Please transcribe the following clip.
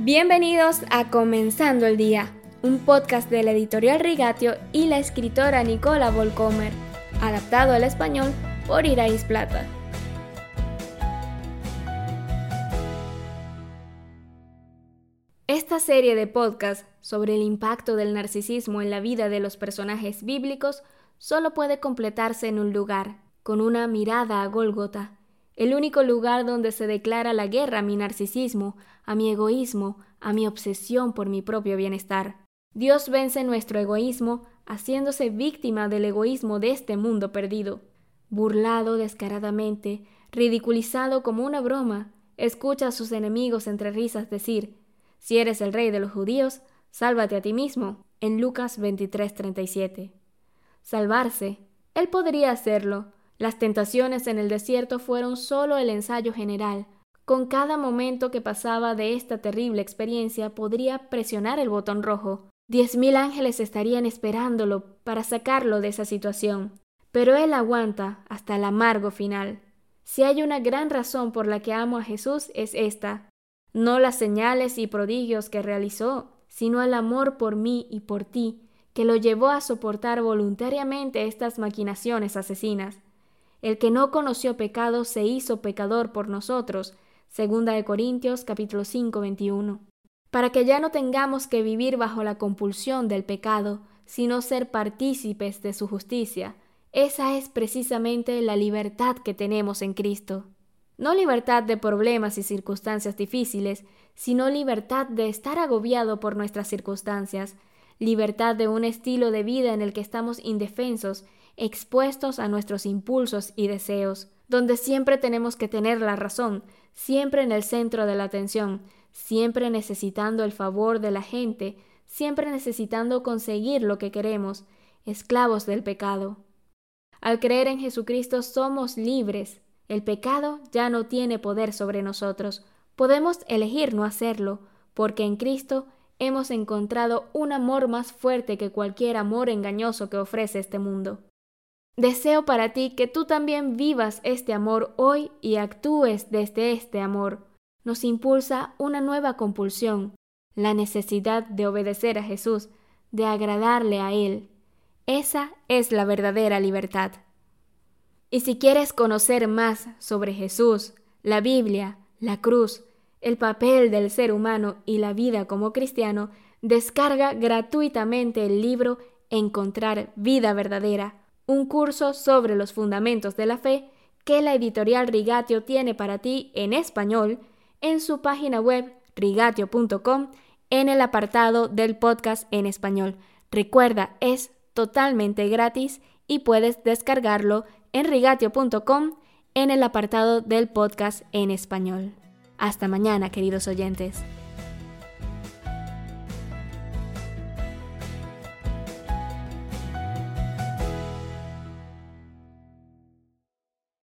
Bienvenidos a Comenzando el Día, un podcast de la editorial Rigatio y la escritora Nicola Volcomer, adaptado al español por Irais Plata. Esta serie de podcasts sobre el impacto del narcisismo en la vida de los personajes bíblicos solo puede completarse en un lugar, con una mirada a Gólgota, el único lugar donde se declara la guerra a mi narcisismo, a mi egoísmo, a mi obsesión por mi propio bienestar. Dios vence nuestro egoísmo haciéndose víctima del egoísmo de este mundo perdido. Burlado descaradamente, ridiculizado como una broma, escucha a sus enemigos entre risas decir, si eres el rey de los judíos, sálvate a ti mismo, en Lucas 23:37. Salvarse. Él podría hacerlo, las tentaciones en el desierto fueron solo el ensayo general. Con cada momento que pasaba de esta terrible experiencia podría presionar el botón rojo. Diez mil ángeles estarían esperándolo para sacarlo de esa situación. Pero él aguanta hasta el amargo final. Si hay una gran razón por la que amo a Jesús es esta. No las señales y prodigios que realizó, sino el amor por mí y por ti, que lo llevó a soportar voluntariamente estas maquinaciones asesinas. El que no conoció pecado se hizo pecador por nosotros. Segunda de Corintios capítulo 5 21. Para que ya no tengamos que vivir bajo la compulsión del pecado, sino ser partícipes de su justicia. Esa es precisamente la libertad que tenemos en Cristo. No libertad de problemas y circunstancias difíciles, sino libertad de estar agobiado por nuestras circunstancias, libertad de un estilo de vida en el que estamos indefensos expuestos a nuestros impulsos y deseos, donde siempre tenemos que tener la razón, siempre en el centro de la atención, siempre necesitando el favor de la gente, siempre necesitando conseguir lo que queremos, esclavos del pecado. Al creer en Jesucristo somos libres. El pecado ya no tiene poder sobre nosotros. Podemos elegir no hacerlo, porque en Cristo hemos encontrado un amor más fuerte que cualquier amor engañoso que ofrece este mundo. Deseo para ti que tú también vivas este amor hoy y actúes desde este amor. Nos impulsa una nueva compulsión, la necesidad de obedecer a Jesús, de agradarle a Él. Esa es la verdadera libertad. Y si quieres conocer más sobre Jesús, la Biblia, la cruz, el papel del ser humano y la vida como cristiano, descarga gratuitamente el libro Encontrar vida verdadera un curso sobre los fundamentos de la fe que la editorial Rigatio tiene para ti en español en su página web rigatio.com en el apartado del podcast en español. Recuerda, es totalmente gratis y puedes descargarlo en rigatio.com en el apartado del podcast en español. Hasta mañana, queridos oyentes.